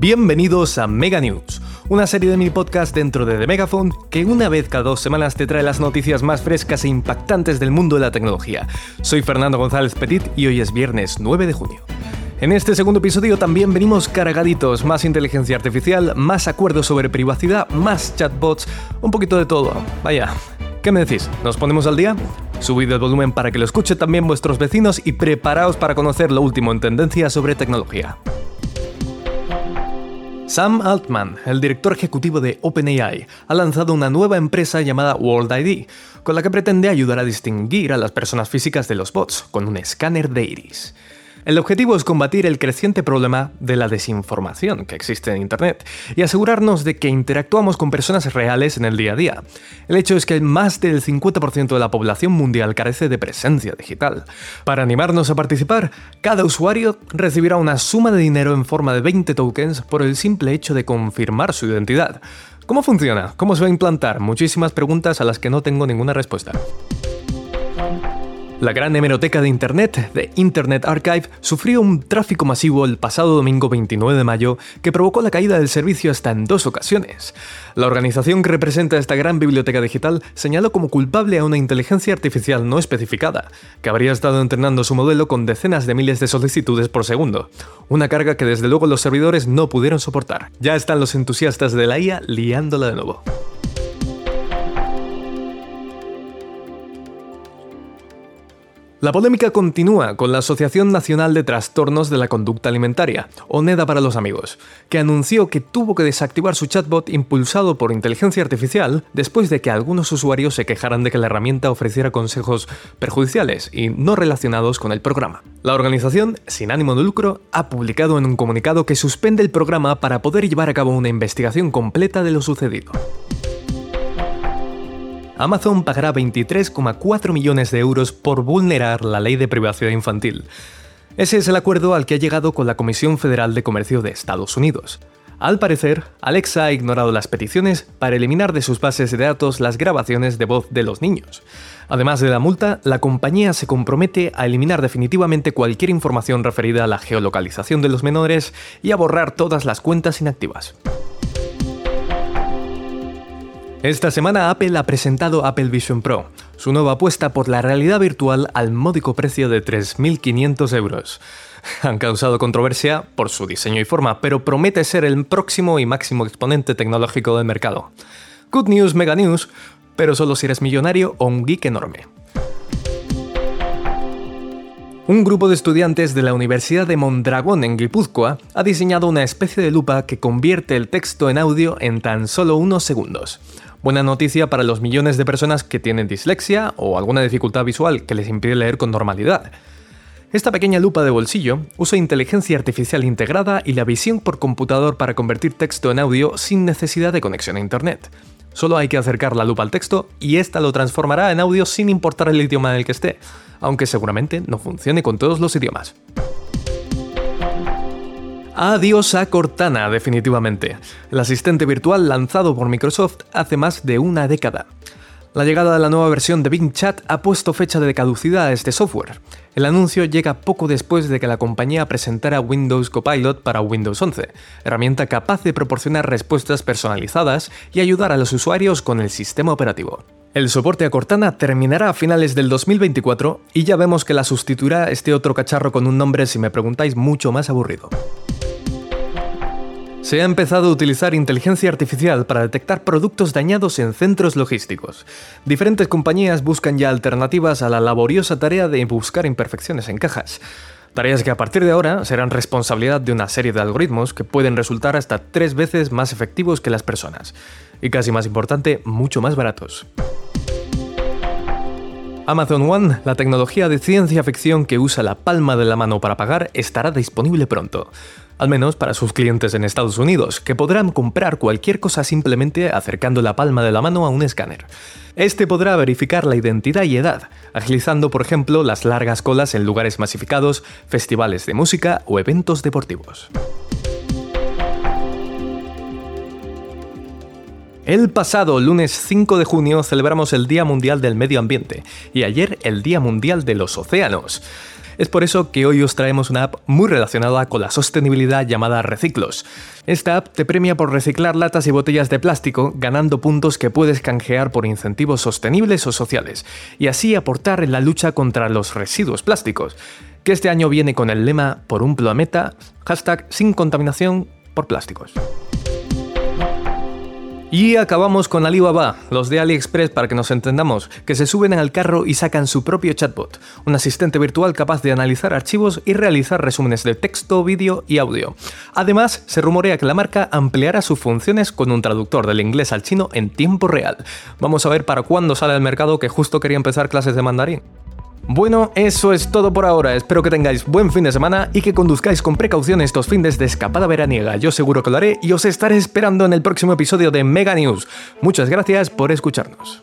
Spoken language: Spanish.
Bienvenidos a Mega News, una serie de mi podcast dentro de The Megaphone que una vez cada dos semanas te trae las noticias más frescas e impactantes del mundo de la tecnología. Soy Fernando González Petit y hoy es viernes 9 de junio. En este segundo episodio también venimos cargaditos, más inteligencia artificial, más acuerdos sobre privacidad, más chatbots, un poquito de todo. Vaya, ¿qué me decís? ¿Nos ponemos al día? Subid el volumen para que lo escuchen también vuestros vecinos y preparaos para conocer lo último en tendencia sobre tecnología. Sam Altman, el director ejecutivo de OpenAI, ha lanzado una nueva empresa llamada World ID, con la que pretende ayudar a distinguir a las personas físicas de los bots con un escáner de iris. El objetivo es combatir el creciente problema de la desinformación que existe en Internet y asegurarnos de que interactuamos con personas reales en el día a día. El hecho es que más del 50% de la población mundial carece de presencia digital. Para animarnos a participar, cada usuario recibirá una suma de dinero en forma de 20 tokens por el simple hecho de confirmar su identidad. ¿Cómo funciona? ¿Cómo se va a implantar? Muchísimas preguntas a las que no tengo ninguna respuesta. La gran hemeroteca de Internet, de Internet Archive, sufrió un tráfico masivo el pasado domingo 29 de mayo que provocó la caída del servicio hasta en dos ocasiones. La organización que representa esta gran biblioteca digital señaló como culpable a una inteligencia artificial no especificada, que habría estado entrenando su modelo con decenas de miles de solicitudes por segundo. Una carga que desde luego los servidores no pudieron soportar. Ya están los entusiastas de la IA liándola de nuevo. La polémica continúa con la Asociación Nacional de Trastornos de la Conducta Alimentaria, ONEDA para los amigos, que anunció que tuvo que desactivar su chatbot impulsado por inteligencia artificial después de que algunos usuarios se quejaran de que la herramienta ofreciera consejos perjudiciales y no relacionados con el programa. La organización, sin ánimo de lucro, ha publicado en un comunicado que suspende el programa para poder llevar a cabo una investigación completa de lo sucedido. Amazon pagará 23,4 millones de euros por vulnerar la ley de privacidad infantil. Ese es el acuerdo al que ha llegado con la Comisión Federal de Comercio de Estados Unidos. Al parecer, Alexa ha ignorado las peticiones para eliminar de sus bases de datos las grabaciones de voz de los niños. Además de la multa, la compañía se compromete a eliminar definitivamente cualquier información referida a la geolocalización de los menores y a borrar todas las cuentas inactivas. Esta semana Apple ha presentado Apple Vision Pro, su nueva apuesta por la realidad virtual al módico precio de 3.500 euros. Han causado controversia por su diseño y forma, pero promete ser el próximo y máximo exponente tecnológico del mercado. Good news, mega news, pero solo si eres millonario o un geek enorme. Un grupo de estudiantes de la Universidad de Mondragón en Guipúzcoa ha diseñado una especie de lupa que convierte el texto en audio en tan solo unos segundos. Buena noticia para los millones de personas que tienen dislexia o alguna dificultad visual que les impide leer con normalidad. Esta pequeña lupa de bolsillo usa inteligencia artificial integrada y la visión por computador para convertir texto en audio sin necesidad de conexión a Internet. Solo hay que acercar la lupa al texto y ésta lo transformará en audio sin importar el idioma en el que esté, aunque seguramente no funcione con todos los idiomas. Adiós a Cortana, definitivamente, el asistente virtual lanzado por Microsoft hace más de una década. La llegada de la nueva versión de Bing Chat ha puesto fecha de caducidad a este software. El anuncio llega poco después de que la compañía presentara Windows Copilot para Windows 11, herramienta capaz de proporcionar respuestas personalizadas y ayudar a los usuarios con el sistema operativo. El soporte a Cortana terminará a finales del 2024 y ya vemos que la sustituirá este otro cacharro con un nombre, si me preguntáis, mucho más aburrido. Se ha empezado a utilizar inteligencia artificial para detectar productos dañados en centros logísticos. Diferentes compañías buscan ya alternativas a la laboriosa tarea de buscar imperfecciones en cajas. Tareas que a partir de ahora serán responsabilidad de una serie de algoritmos que pueden resultar hasta tres veces más efectivos que las personas. Y casi más importante, mucho más baratos. Amazon One, la tecnología de ciencia ficción que usa la palma de la mano para pagar, estará disponible pronto. Al menos para sus clientes en Estados Unidos, que podrán comprar cualquier cosa simplemente acercando la palma de la mano a un escáner. Este podrá verificar la identidad y edad, agilizando por ejemplo las largas colas en lugares masificados, festivales de música o eventos deportivos. El pasado lunes 5 de junio celebramos el Día Mundial del Medio Ambiente y ayer el Día Mundial de los Océanos. Es por eso que hoy os traemos una app muy relacionada con la sostenibilidad llamada Reciclos. Esta app te premia por reciclar latas y botellas de plástico, ganando puntos que puedes canjear por incentivos sostenibles o sociales, y así aportar en la lucha contra los residuos plásticos, que este año viene con el lema Por un planeta, hashtag sin contaminación por plásticos. Y acabamos con Alibaba, los de AliExpress para que nos entendamos, que se suben al carro y sacan su propio chatbot, un asistente virtual capaz de analizar archivos y realizar resúmenes de texto, vídeo y audio. Además, se rumorea que la marca ampliará sus funciones con un traductor del inglés al chino en tiempo real. Vamos a ver para cuándo sale al mercado que justo quería empezar clases de mandarín. Bueno, eso es todo por ahora. Espero que tengáis buen fin de semana y que conduzcáis con precaución estos fines de escapada veraniega. Yo seguro que lo haré y os estaré esperando en el próximo episodio de Mega News. Muchas gracias por escucharnos.